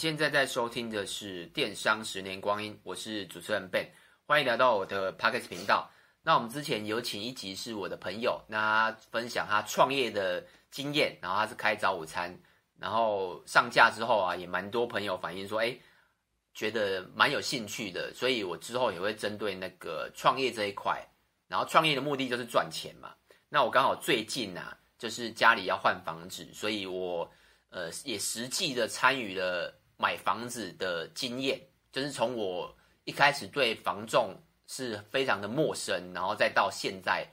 现在在收听的是《电商十年光阴》，我是主持人 Ben，欢迎来到我的 Podcast 频道。那我们之前有请一集是我的朋友，那他分享他创业的经验，然后他是开早午餐，然后上架之后啊，也蛮多朋友反映说，哎，觉得蛮有兴趣的，所以我之后也会针对那个创业这一块，然后创业的目的就是赚钱嘛。那我刚好最近啊，就是家里要换房子，所以我。呃，也实际的参与了买房子的经验，就是从我一开始对房仲是非常的陌生，然后再到现在，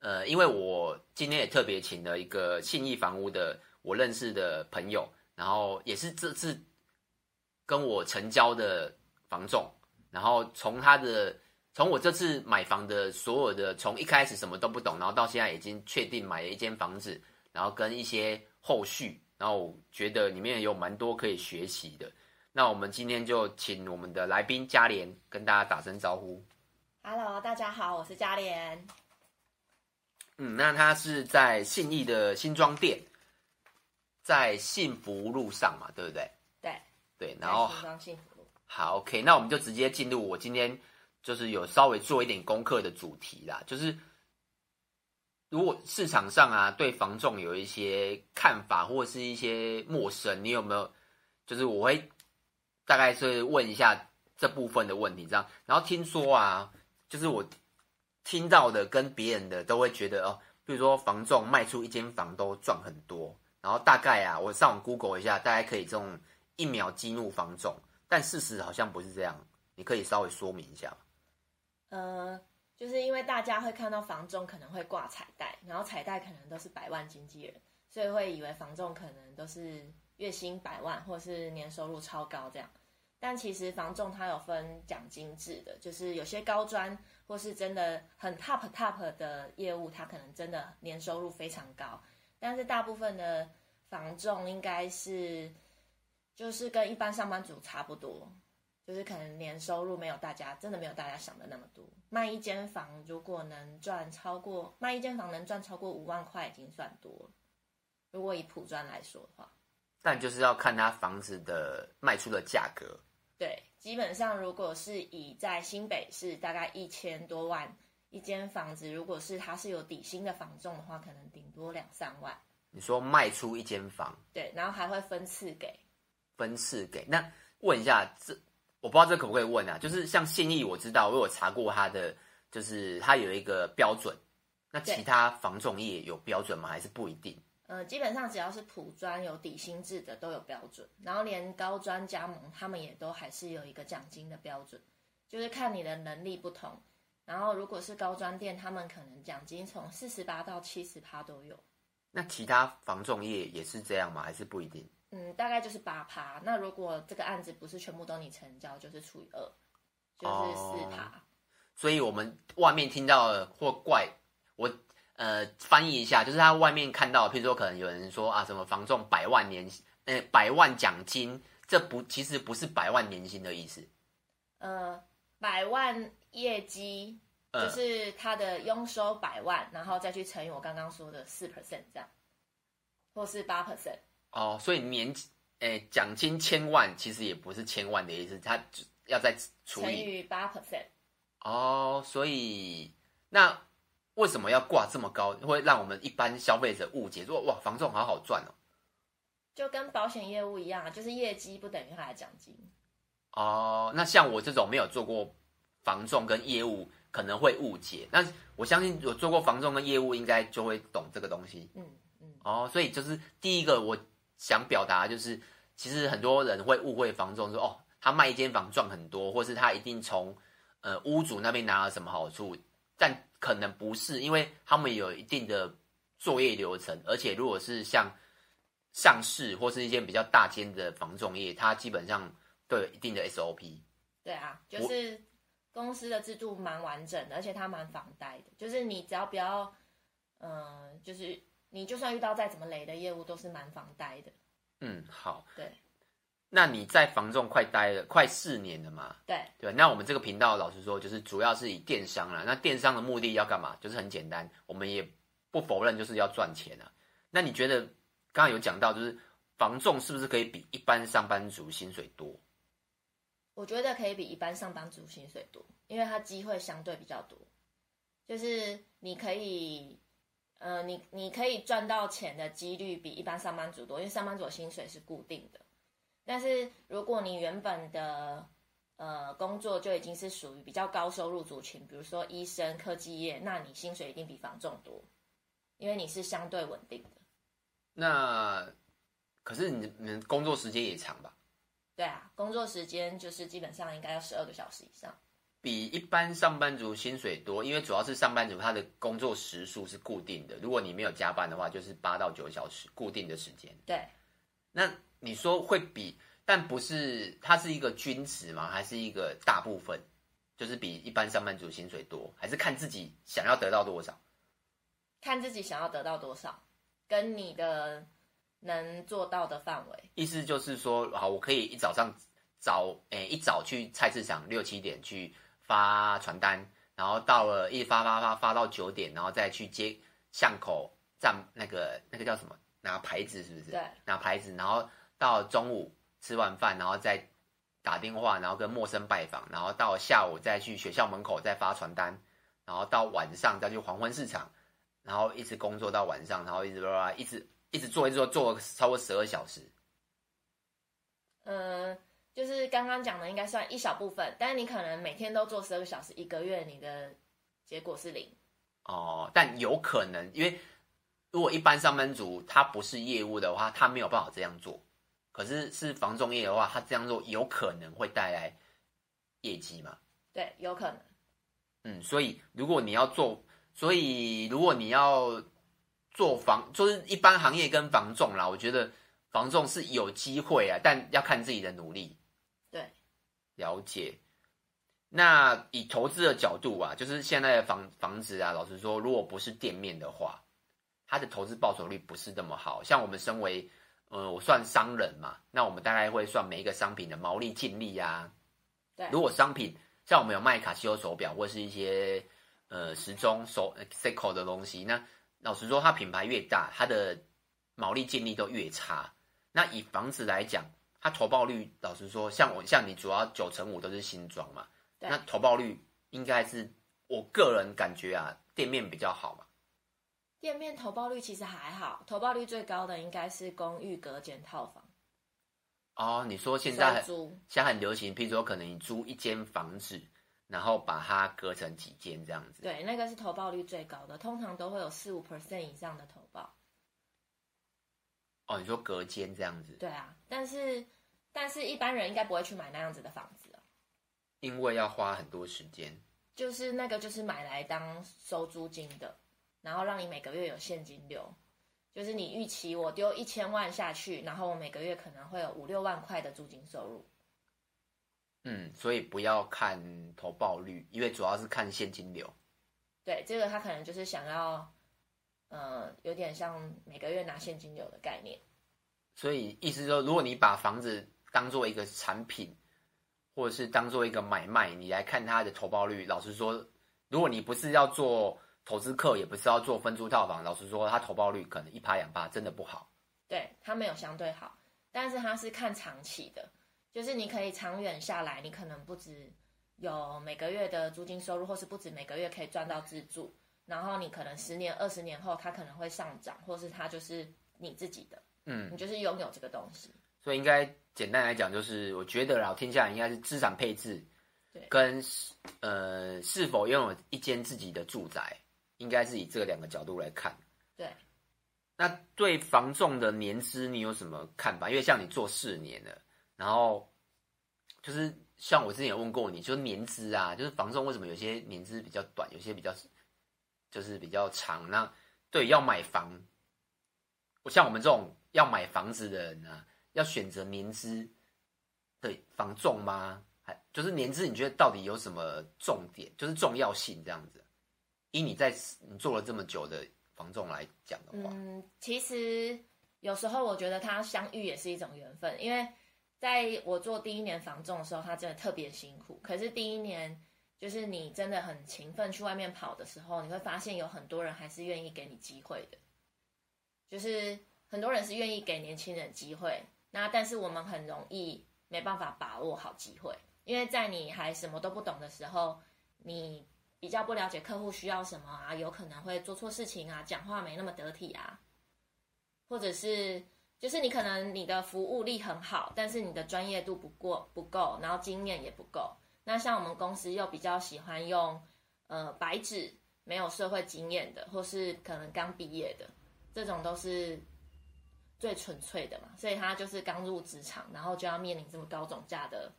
呃，因为我今天也特别请了一个信义房屋的我认识的朋友，然后也是这次跟我成交的房仲，然后从他的从我这次买房的所有的从一开始什么都不懂，然后到现在已经确定买了一间房子，然后跟一些后续。然后我觉得里面有蛮多可以学习的。那我们今天就请我们的来宾嘉莲跟大家打声招呼。Hello，大家好，我是嘉莲。嗯，那他是在信义的新庄店，在幸福路上嘛，对不对？对对，然后新庄幸福路。好，OK，那我们就直接进入我今天就是有稍微做一点功课的主题啦，就是。如果市场上啊，对房仲有一些看法或是一些陌生，你有没有？就是我会大概是问一下这部分的问题，这样。然后听说啊，就是我听到的跟别人的都会觉得哦，比如说房仲卖出一间房都赚很多，然后大概啊，我上网 Google 一下，大概可以这种一秒激怒房仲，但事实好像不是这样，你可以稍微说明一下？呃。就是因为大家会看到房仲可能会挂彩带，然后彩带可能都是百万经纪人，所以会以为房仲可能都是月薪百万或是年收入超高这样。但其实房仲它有分奖金制的，就是有些高专或是真的很 top top 的业务，它可能真的年收入非常高。但是大部分的房仲应该是就是跟一般上班族差不多。就是可能年收入没有大家真的没有大家想的那么多。卖一间房如果能赚超过卖一间房能赚超过五万块已经算多了。如果以普专来说的话，但就是要看他房子的卖出的价格。对，基本上如果是以在新北市大概一千多万一间房子，如果是它是有底薪的房仲的话，可能顶多两三万。你说卖出一间房？对，然后还会分次给。分次给？那问一下这。我不知道这可不可以问啊？就是像信义，我知道我有查过他的，就是他有一个标准。那其他防重业有标准吗？还是不一定？呃，基本上只要是普专有底薪制的都有标准，然后连高专加盟他们也都还是有一个奖金的标准，就是看你的能力不同。然后如果是高专店，他们可能奖金从四十八到七十趴都有。那其他防重业也是这样吗？还是不一定？嗯，大概就是八趴。那如果这个案子不是全部都你成交，就是除以二，就是四趴。哦。所以我们外面听到的或怪我呃翻译一下，就是他外面看到，譬如说可能有人说啊，什么房仲百万年呃百万奖金，这不其实不是百万年薪的意思。呃，百万业绩就是他的佣收百万，呃，然后再去乘以我刚刚说的四 percent 这样，或是八 percent。哦，所以年诶奖金千万其实也不是千万的意思，它要再除以八 percent。哦，所以那为什么要挂这么高，会让我们一般消费者误解说哇，房仲好好赚哦？就跟保险业务一样，就是业绩不等于他的奖金。哦，那像我这种没有做过房仲跟业务，可能会误解。那我相信有做过房仲跟业务，应该就会懂这个东西。嗯嗯。哦，所以就是第一个我。想表达就是，其实很多人会误会房仲说，哦，他卖一间房赚很多，或是他一定从呃屋主那边拿了什么好处，但可能不是，因为他们有一定的作业流程，而且如果是像上市或是一间比较大间的房仲业，它基本上都有一定的 SOP。对啊，就是公司的制度蛮完整的，而且它蛮防呆的，就是你只要不要，嗯、呃，就是。你就算遇到再怎么雷的业务，都是蛮防呆的。嗯，好。对，那你在房仲快待了快四年了嘛？对对。那我们这个频道老实说，就是主要是以电商啦。那电商的目的要干嘛？就是很简单，我们也不否认就是要赚钱啊。那你觉得刚刚有讲到，就是房仲是不是可以比一般上班族薪水多？我觉得可以比一般上班族薪水多，因为它机会相对比较多，就是你可以，呃，你你可以赚到钱的几率比一般上班族多，因为上班族的薪水是固定的。但是如果你原本的呃工作就已经是属于比较高收入族群，比如说医生、科技业，那你薪水一定比房仲多，因为你是相对稳定的。那可是你你们工作时间也长吧？对啊，工作时间就是基本上应该要十二个小时以上，比一般上班族薪水多，因为主要是上班族他的工作时数是固定的，如果你没有加班的话，就是八到九小时固定的时间。对，那。你说会比，但不是，它是一个均值吗？还是一个大部分，就是比一般上班族薪水多，还是看自己想要得到多少？看自己想要得到多少，跟你的能做到的范围。意思就是说，好，我可以一早上早，诶，一早去菜市场六七点去发传单，然后到了一发发发发到九点，然后再去接巷口站那个那个叫什么？拿牌子是不是？对，拿牌子，然后。到中午吃完饭，然后再打电话，然后跟陌生拜访，然后到下午再去学校门口再发传单，然后到晚上再去黄昏市场，然后一直工作到晚上，然后一直一直一直做，一直做，做了超过十二小时。嗯、呃，就是刚刚讲的，应该算一小部分，但是你可能每天都做十二个小时，一个月你的结果是零。哦，但有可能，因为如果一般上班族他不是业务的话，他没有办法这样做。可是是房仲业的话，他这样做有可能会带来业绩吗？对，有可能。嗯，所以如果你要做，所以如果你要做房，就是一般行业跟房仲啦，我觉得房仲是有机会啊，但要看自己的努力。对，了解。那以投资的角度啊，就是现在的房房子啊，老实说，如果不是店面的话，它的投资报酬率不是那么好。像我们身为呃，我算商人嘛，那我们大概会算每一个商品的毛利净利啊。对，如果商品像我们有卖卡西欧手表或是一些呃时钟手 Seiko 的东西，那老实说，它品牌越大，它的毛利净利都越差。那以房子来讲，它投报率老实说，像我像你主要九成五都是新装嘛，那投报率应该是我个人感觉啊，店面比较好嘛。店面投报率其实还好，投报率最高的应该是公寓隔间套房。哦，你说现在租现在很流行，譬如说可能你租一间房子，然后把它隔成几间这样子。对，那个是投报率最高的，通常都会有四五 percent 以上的投报。哦，你说隔间这样子？对啊，但是但是一般人应该不会去买那样子的房子啊，因为要花很多时间。就是那个就是买来当收租金的。然后让你每个月有现金流，就是你预期我丢一千万下去，然后我每个月可能会有五六万块的租金收入。嗯，所以不要看投报率，因为主要是看现金流。对，这个他可能就是想要，呃，有点像每个月拿现金流的概念。所以意思说，如果你把房子当做一个产品，或者是当做一个买卖，你来看它的投报率，老实说，如果你不是要做。投资客也不是要做分租套房，老实说，它投报率可能一趴两趴，真的不好。对，它没有相对好，但是它是看长期的，就是你可以长远下来，你可能不止有每个月的租金收入，或是不止每个月可以赚到自住，然后你可能十年、二十年后，它可能会上涨，或是它就是你自己的，嗯，你就是拥有这个东西。所以应该简单来讲，就是我觉得，老天下来应该是资产配置，对，跟呃是否拥有一间自己的住宅。应该是以这两个角度来看。对，那对房仲的年资你有什么看法？因为像你做四年了，然后就是像我之前也问过你，就是年资啊，就是房仲为什么有些年资比较短，有些比较就是比较长？那对要买房，我像我们这种要买房子的人啊，要选择年资的房仲吗？还就是年资，你觉得到底有什么重点？就是重要性这样子？以你在你做了这么久的房仲来讲的话，嗯，其实有时候我觉得他相遇也是一种缘分，因为在我做第一年房仲的时候，他真的特别辛苦。可是第一年就是你真的很勤奋去外面跑的时候，你会发现有很多人还是愿意给你机会的。就是很多人是愿意给年轻人机会，那但是我们很容易没办法把握好机会，因为在你还什么都不懂的时候，你比较不了解客户需要什么啊，有可能会做错事情啊，讲话没那么得体啊，或者是就是你可能你的服务力很好，但是你的专业度不过不够，然后经验也不够。那像我们公司又比较喜欢用呃白纸没有社会经验的，或是可能刚毕业的，这种都是。最纯粹的嘛，所以他就是刚入职场，然后就要面临这么高总价的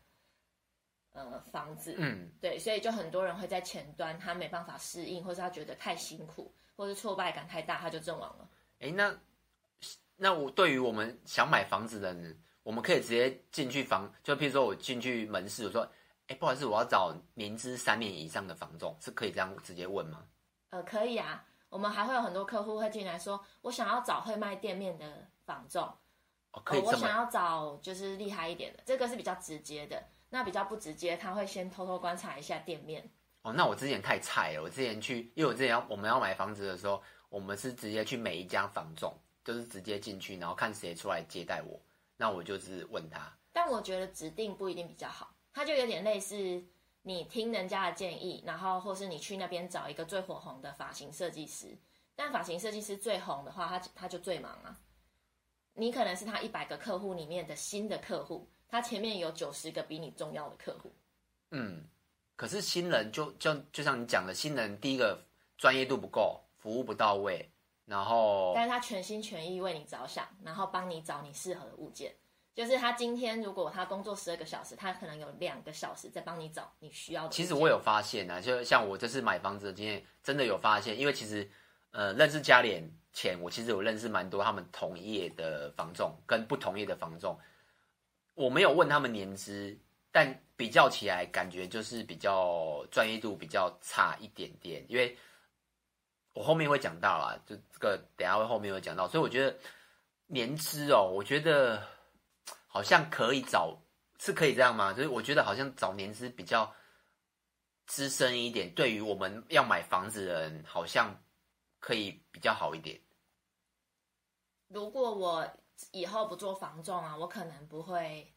呃房子，嗯，对，所以就很多人会在前端他没办法适应，或是他觉得太辛苦，或是挫败感太大，他就阵亡了。哎，那那我对于我们想买房子的人，我们可以直接进去房，就譬如说我进去门市，我说，哎，不好意思，我要找年资三年以上的房仲，是可以这样直接问吗？呃，可以啊，我们还会有很多客户会进来说，我想要找会卖店面的。房仲，哦，可以、哦。我想要找就是厉害一点的，这个是比较直接的。那比较不直接，他会先偷偷观察一下店面。哦，那我之前太菜了。我之前去，因为我之前要我们要买房子的时候，我们是直接去每一家房仲，就是直接进去，然后看谁出来接待我。那我就是问他。但我觉得指定不一定比较好，他就有点类似你听人家的建议，然后或是你去那边找一个最火红的发型设计师。但发型设计师最红的话，他他就最忙啊。你可能是他一百个客户里面的新的客户，他前面有九十个比你重要的客户。嗯，可是新人就就就像你讲的，新人第一个专业度不够，服务不到位，然后但是他全心全意为你着想，然后帮你找你适合的物件。就是他今天如果他工作十二个小时，他可能有两个小时在帮你找你需要的。其实我有发现啊，就像我这次买房子的经验，真的有发现，因为其实呃认识佳莲。前我其实有认识蛮多他们同业的房仲跟不同业的房仲，我没有问他们年资，但比较起来感觉就是比较专业度比较差一点点，因为我后面会讲到啦，就这个等下会后面会讲到，所以我觉得年资哦，我觉得好像可以找，是可以这样吗？就是我觉得好像找年资比较资深一点，对于我们要买房子的人好像。可以比较好一点。如果我以后不做房仲啊，我可能不会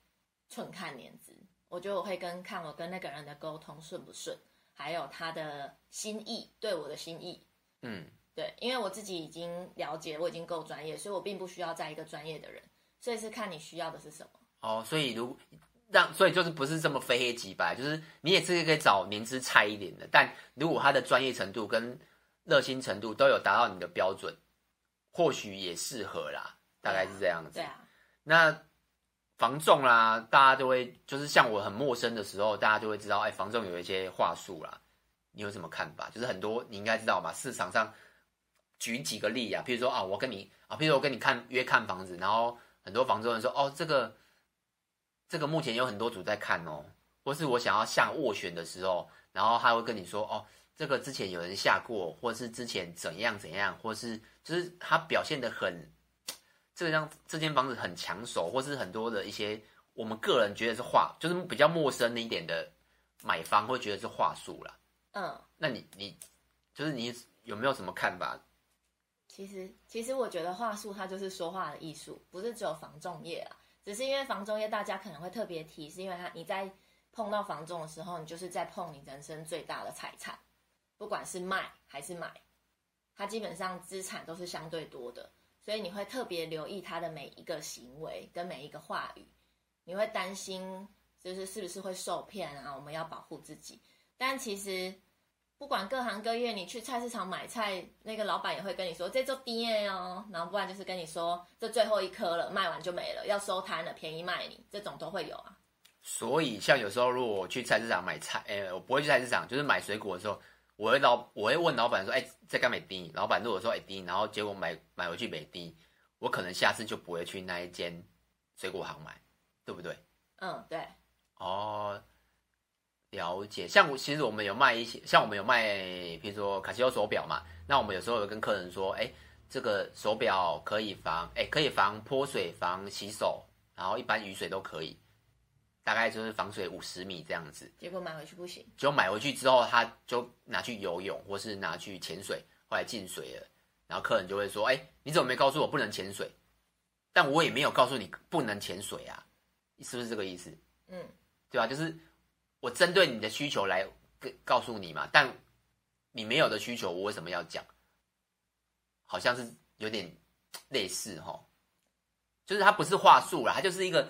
纯看年资。我觉得我会跟看我跟那个人的沟通顺不顺，还有他的心意，对我的心意。嗯，对，因为我自己已经了解，我已经够专业，所以我并不需要再一个专业的人。所以是看你需要的是什么。哦，所以如让，所以就是不是这么非黑即白，就是你也是可以找年资差一点的，但如果他的专业程度跟热心程度都有达到你的标准，或许也适合啦，大概是这样子。对啊。那房仲啦，大家就会就是像我很陌生的时候，大家就会知道，哎，房仲有一些话术啦。你有什么看法？就是很多你应该知道吧？市场上举几个例啊，譬如说啊，我跟你啊，譬如说我跟你看约看房子，然后很多房仲人说，哦，这个这个目前有很多组在看哦，或是我想要下斡旋的时候，然后他会跟你说，哦。这个之前有人下过，或是之前怎样怎样，或是就是他表现的很，这个让这间房子很抢手，或是很多的一些我们个人觉得是话，就是比较陌生一点的买方会觉得是话术啦。嗯，那你你就是你有没有什么看法？其实其实我觉得话术它就是说话的艺术，不是只有房仲业啊，只是因为房仲业大家可能会特别提，是因为他你在碰到房仲的时候，你就是在碰你人生最大的财产。不管是卖还是买，它基本上资产都是相对多的，所以你会特别留意他的每一个行为跟每一个话语，你会担心就是是不是会受骗啊？我们要保护自己。但其实不管各行各业，你去菜市场买菜，那个老板也会跟你说这周低哦，然后不然就是跟你说这最后一颗了，卖完就没了，要收摊了，便宜卖你，这种都会有啊。所以像有时候如果我去菜市场买菜，哎，我不会去菜市场，就是买水果的时候。我会老我会问老板说，哎，这个没低？老板如果说哎低，然后结果买买回去没低，我可能下次就不会去那一间水果行买，对不对？嗯，对。哦，了解。像我其实我们有卖一些，像我们有卖，比如说卡西欧手表嘛，那我们有时候有跟客人说，哎，这个手表可以防，哎，可以防泼水、防洗手，然后一般雨水都可以。大概就是防水五十米这样子，结果买回去不行。结果买回去之后，他就拿去游泳，或是拿去潜水，后来进水了。然后客人就会说：“哎，你怎么没告诉我不能潜水？”但我也没有告诉你不能潜水啊，是不是这个意思？嗯，对吧？就是我针对你的需求来告诉你嘛，但你没有的需求，我为什么要讲？好像是有点类似哈，就是它不是话术啦，它就是一个，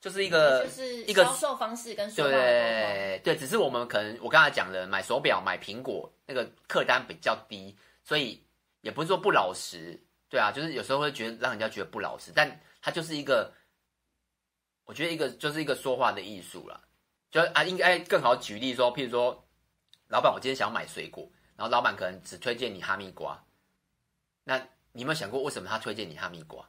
就是一个，就是一个销售方式跟说话对对，只是我们可能我刚才讲的买手表、买苹果那个客单比较低，所以也不是说不老实，对啊，就是有时候会觉得让人家觉得不老实，但它就是一个，我觉得一个就是一个说话的艺术啦，就啊应该更好举例说，譬如说，老板，我今天想要买水果，然后老板可能只推荐你哈密瓜。那你有没有想过，为什么他推荐你哈密瓜？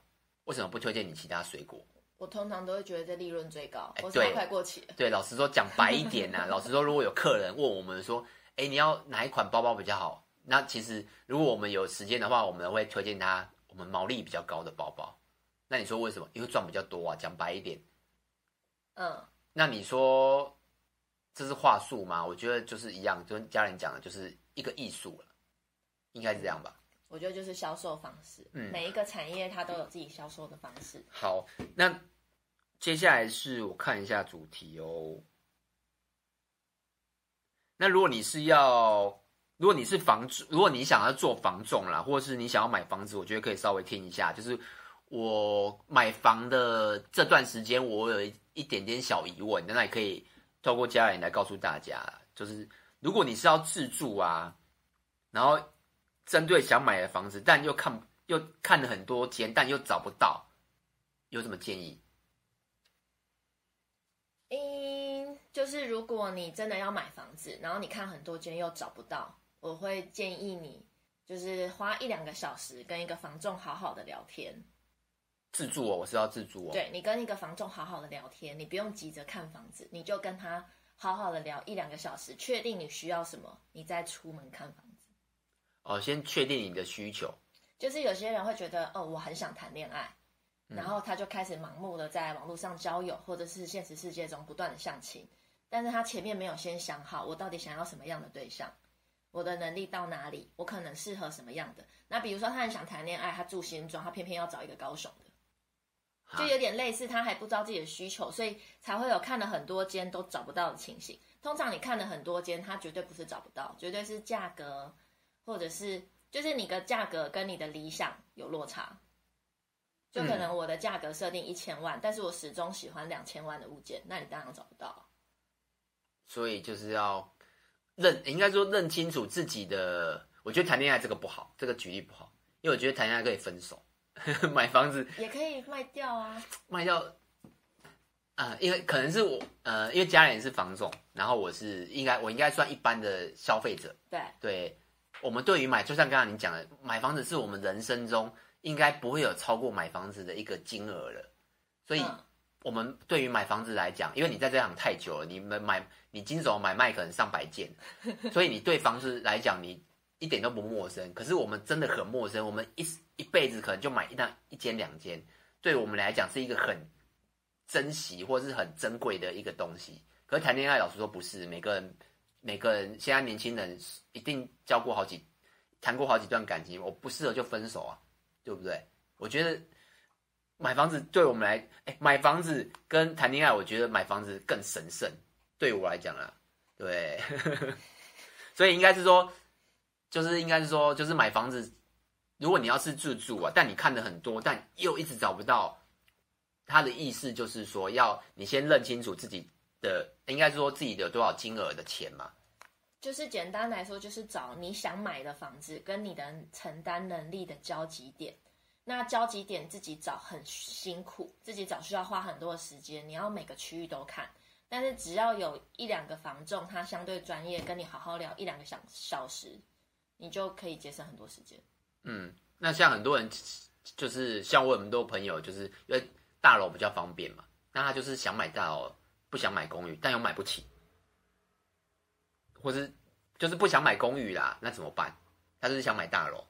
为什么不推荐你其他水果？我通常都会觉得这利润最高，欸、或是快过期了。对，老实说，讲白一点呐、啊，老实说，如果有客人问我们说，哎、欸，你要哪一款包包比较好？那其实如果我们有时间的话，我们会推荐他我们毛利比较高的包包。那你说为什么？因为赚比较多啊。讲白一点，嗯，那你说这是话术吗？我觉得就是一样，就跟家人讲的，就是一个艺术了，应该是这样吧。我觉得就是销售方式，嗯，每一个产业它都有自己销售的方式。好，那接下来是我看一下主题哦。那如果你是要，如果你是房主，如果你想要做房仲啦，或者是你想要买房子，我觉得可以稍微听一下。就是我买房的这段时间，我有一一点点小疑问，那也可以透过家人来告诉大家。就是如果你是要自住啊，然后。针对想买的房子，但又看又看了很多间，但又找不到，有什么建议？嗯，就是如果你真的要买房子，然后你看很多间又找不到，我会建议你就是花一两个小时跟一个房仲好好的聊天。自住哦，我是要自住哦。对，你跟一个房仲好好的聊天，你不用急着看房子，你就跟他好好的聊一两个小时，确定你需要什么，你再出门看房子。哦，先确定你的需求。就是有些人会觉得，哦，我很想谈恋爱，然后他就开始盲目的在网络上交友，或者是现实世界中不断的相亲，但是他前面没有先想好，我到底想要什么样的对象，我的能力到哪里，我可能适合什么样的。那比如说他很想谈恋爱，他住新庄，他偏偏要找一个高雄的，就有点类似，他还不知道自己的需求，所以才会有看了很多间都找不到的情形。通常你看了很多间，他绝对不是找不到，绝对是价格。或者是就是你的价格跟你的理想有落差，就可能我的价格设定一千万，嗯，但是我始终喜欢两千万的物件，那你当然找不到。所以就是要认，应该说认清楚自己的。我觉得谈恋爱这个不好，这个举例不好，因为我觉得谈恋爱可以分手，买房子也可以卖掉啊，卖掉。啊、呃，因为可能是我，呃，因为家人是房总，然后我是应该我应该算一般的消费者，对对。我们对于买，就像刚刚你讲的，买房子是我们人生中应该不会有超过买房子的一个金额了。所以，我们对于买房子来讲，因为你在这行太久了，你们买你经手买卖可能上百件，所以你对房子来讲，你一点都不陌生。可是我们真的很陌生，我们一一辈子可能就买一单一间两间，对我们来讲是一个很珍惜或是很珍贵的一个东西。可是谈恋爱，老实说不是每个人。每个人现在年轻人一定交过好几，谈过好几段感情，我不适合就分手啊，对不对？我觉得买房子对我们来，哎，买房子跟谈恋爱，我觉得买房子更神圣，对我来讲啊，对，所以应该是说，就是应该是说，就是买房子，如果你要是自住啊，但你看的很多，但又一直找不到，他的意思就是说，要你先认清楚自己。的应该是说自己的多少金额的钱嘛，就是简单来说，就是找你想买的房子跟你的承担能力的交集点。那交集点自己找很辛苦，自己找需要花很多的时间，你要每个区域都看。但是只要有一两个房仲，他相对专业，跟你好好聊一两个小小时，你就可以节省很多时间。嗯，那像很多人就是像我很多朋友，就是因为大楼比较方便嘛，那他就是想买大楼。不想买公寓，但又买不起，或是就是不想买公寓啦，那怎么办？他就是想买大楼，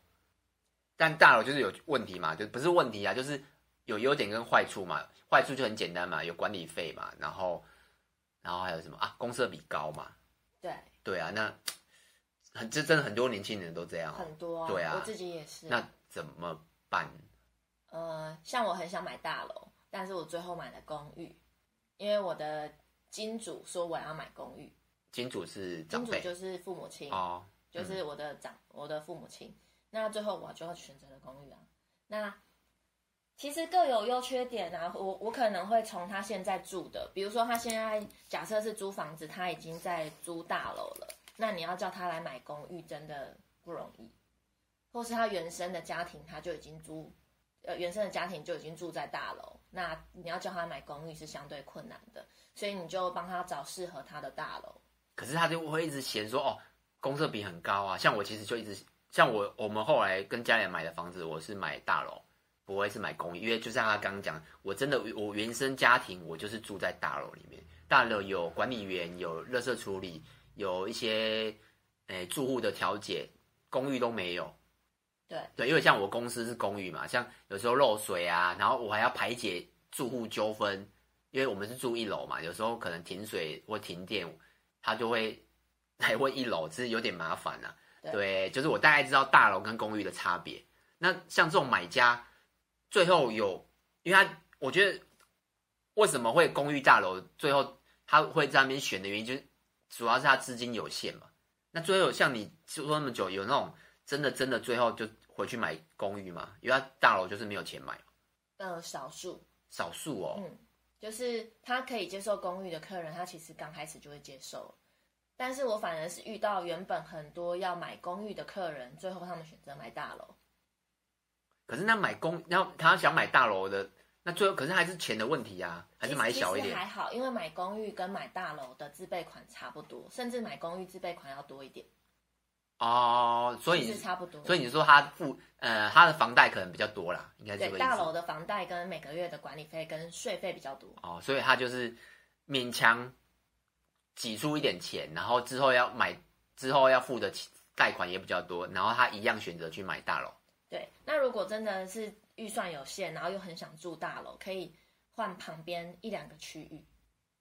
但大楼就是有问题嘛，就不是问题啊，就是有优点跟坏处嘛。坏处就很简单嘛，有管理费嘛，然后然后还有什么啊？公设比高嘛。对对啊，那很这真的很多年轻人都这样，很多、啊，对啊，我自己也是。那怎么办？呃，像我很想买大楼，但是我最后买了公寓，因为我的金主说我要买公寓。金主是金主就是父母亲哦，就是我的长、嗯、我的父母亲。那最后我就要选择了公寓啊。那其实各有优缺点啊。我我可能会从他现在住的，比如说他现在假设是租房子，他已经在租大楼了。那你要叫他来买公寓，真的不容易。或是他原生的家庭，他就已经租，呃，原生的家庭就已经住在大楼。那你要叫他买公寓是相对困难的，所以你就帮他找适合他的大楼。可是他就会一直嫌说，哦，公设比很高啊。像我其实就一直，像我我们后来跟家里人买的房子，我是买大楼，不会是买公寓，因为就像他刚刚讲，我真的我原生家庭我就是住在大楼里面，大楼有管理员，有垃圾处理。有一些诶、欸、住户的调解，公寓都没有。对对，因为像我公司是公寓嘛，像有时候漏水啊，然后我还要排解住户纠纷，因为我们是住一楼嘛，有时候可能停水或停电，他就会 来问一楼，其实有点麻烦呐、啊。对，就是我大概知道大楼跟公寓的差别。那像这种买家，最后有，因为他我觉得为什么会公寓大楼最后他会在那边选的原因就是。主要是他资金有限嘛，那最后像你说那么久，有那种真的真的最后就回去买公寓嘛？因为他大楼就是没有钱买。呃，少数，少数哦。嗯，就是他可以接受公寓的客人，他其实刚开始就会接受。但是我反而是遇到原本很多要买公寓的客人，最后他们选择买大楼。可是那买公，然后他想买大楼的。那最后可是还是钱的问题啊，还是买小一点？还好，因为买公寓跟买大楼的自备款差不多，甚至买公寓自备款要多一点。哦，所以是差不多。所以你说他付呃他的房贷可能比较多啦，应该是。对，大楼的房贷跟每个月的管理费跟税费比较多。哦，所以他就是勉强挤出一点钱，然后之后要买之后要付的贷款也比较多，然后他一样选择去买大楼。对，那如果真的是。预算有限，然后又很想住大楼，可以换旁边一两个区域，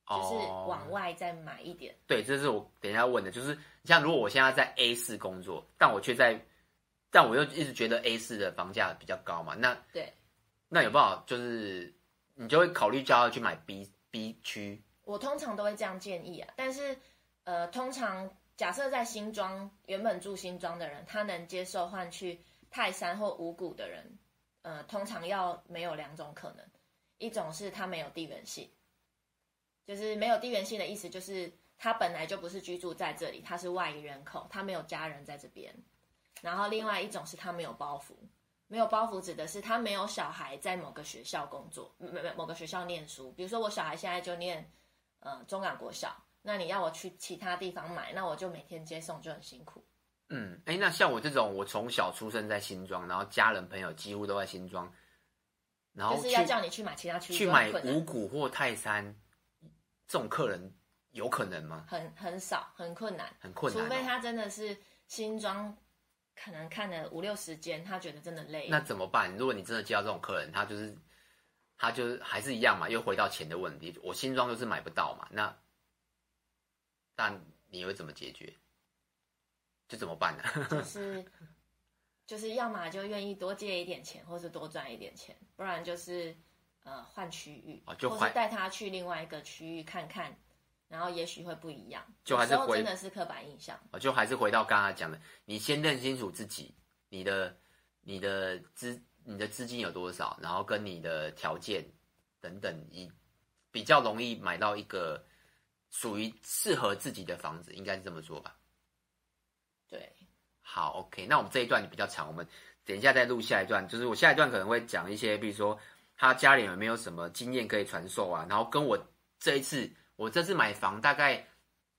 就是往外再买一点。对，这是我等一下问的，就是像如果我现在在 A 四工作，但我却在，但我又一直觉得 A 四的房价比较高嘛，那对，那有办法，就是你就会考虑叫他去买 B B 区。我通常都会这样建议啊，但是呃，通常假设在新庄原本住新庄的人，他能接受换去泰山或五谷的人。呃，通常要没有两种可能，一种是他没有地缘性，就是没有地缘性的意思，就是他本来就不是居住在这里，他是外移人口，他没有家人在这边。然后另外一种是他没有包袱，没有包袱指的是他没有小孩在某个学校工作，没没某个学校念书。比如说我小孩现在就念呃中港国小，那你要我去其他地方买，那我就每天接送就很辛苦。嗯，哎，那像我这种，我从小出生在新庄，然后家人朋友几乎都在新庄，然后就是要叫你去买其他区域，去买五谷或泰山，这种客人有可能吗？很很少，很困难，很困难，除非他真的是新庄，可能看了五六十间，他觉得真的累。那怎么办？如果你真的接到这种客人，他就是他就是还是一样嘛，又回到钱的问题。我新庄就是买不到嘛，那但你会怎么解决？就怎么办呢？就 是，就是要么就愿意多借一点钱，或是多赚一点钱，不然就是呃换区域，就或是带他去另外一个区域看看，然后也许会不一样。就还是回真的是刻板印象。就还是回到刚才讲的，你先认清楚自己，你的你的资你的资金有多少，然后跟你的条件等等，你比较容易买到一个属于适合自己的房子，应该是这么说吧。，OK，那我们这一段就比较长，我们等一下再录下一段。就是我下一段可能会讲一些，比如说他家里有没有什么经验可以传授啊，然后跟我这一次，我这次买房大概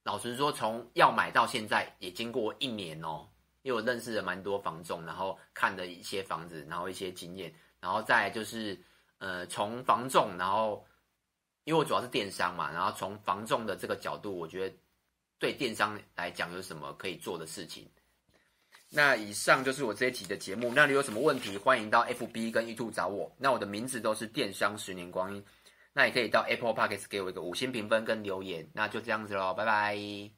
老实说，从要买到现在也经过一年哦，因为我认识了蛮多房仲，然后看了一些房子，然后一些经验，然后再就是呃从房仲，然后因为我主要是电商嘛，然后从房仲的这个角度，我觉得。对电商来讲有什么可以做的事情？那以上就是我这一集的节目。那你有什么问题，欢迎到 FB 跟 YouTube 找我。那我的名字都是电商十年光阴。那也可以到 Apple Podcast 给我一个五星评分跟留言。那就这样子喽，拜拜。